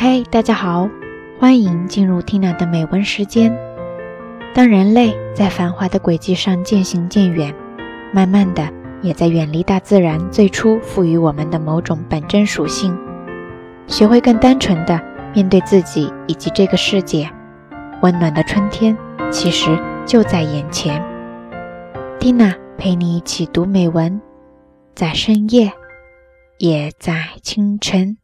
嘿，大家好，欢迎进入 Tina 的美文时间。当人类在繁华的轨迹上渐行渐远，慢慢的也在远离大自然最初赋予我们的某种本真属性，学会更单纯的面对自己以及这个世界，温暖的春天其实就在眼前。Tina 陪你一起读美文，在深夜，也在清晨。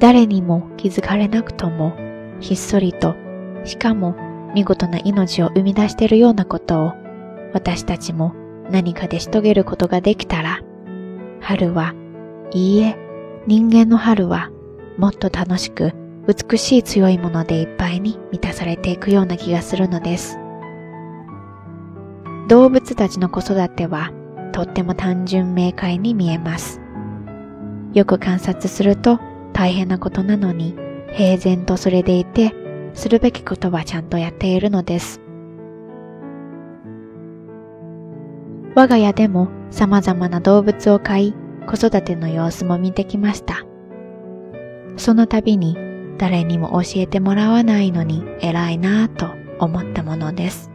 誰にも気づかれなくとも、ひっそりと、しかも見事な命を生み出しているようなことを、私たちも何かでし遂げることができたら、春は、いいえ、人間の春は、もっと楽しく、美しい強いものでいっぱいに満たされていくような気がするのです。動物たちの子育ては、とっても単純明快に見えます。よく観察すると、大変なことなのに、平然とそれでいて、するべきことはちゃんとやっているのです。我が家でも様々な動物を飼い、子育ての様子も見てきました。その度に誰にも教えてもらわないのに偉いなぁと思ったものです。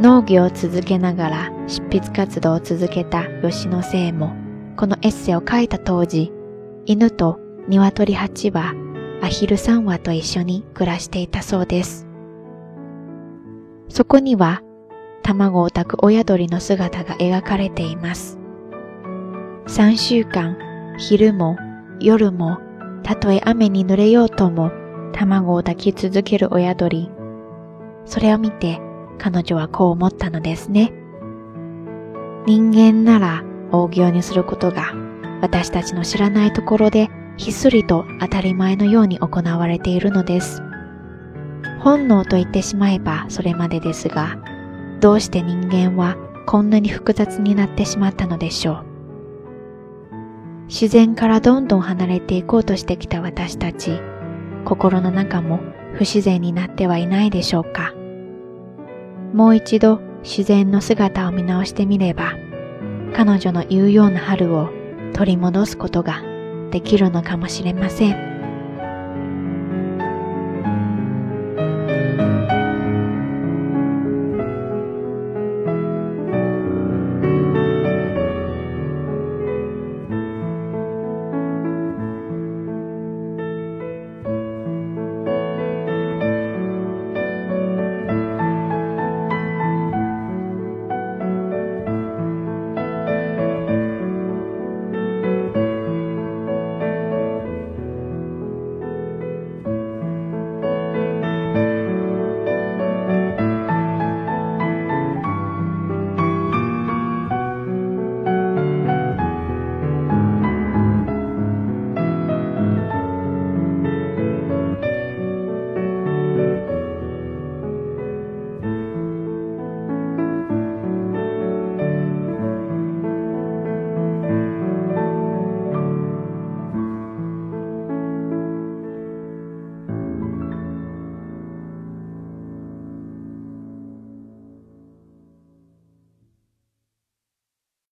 農業を続けながら執筆活動を続けた吉野生もこのエッセイを書いた当時、犬と鶏八はアヒル3羽と一緒に暮らしていたそうです。そこには卵を炊く親鳥の姿が描かれています。3週間、昼も夜もたとえ雨に濡れようとも卵を炊き続ける親鳥。それを見て彼女はこう思ったのですね。人間なら大行にすることが私たちの知らないところでひっそりと当たり前のように行われているのです。本能と言ってしまえばそれまでですが、どうして人間はこんなに複雑になってしまったのでしょう。自然からどんどん離れていこうとしてきた私たち、心の中も不自然になってはいないでしょうか。もう一度自然の姿を見直してみれば、彼女の言うような春を取り戻すことができるのかもしれません。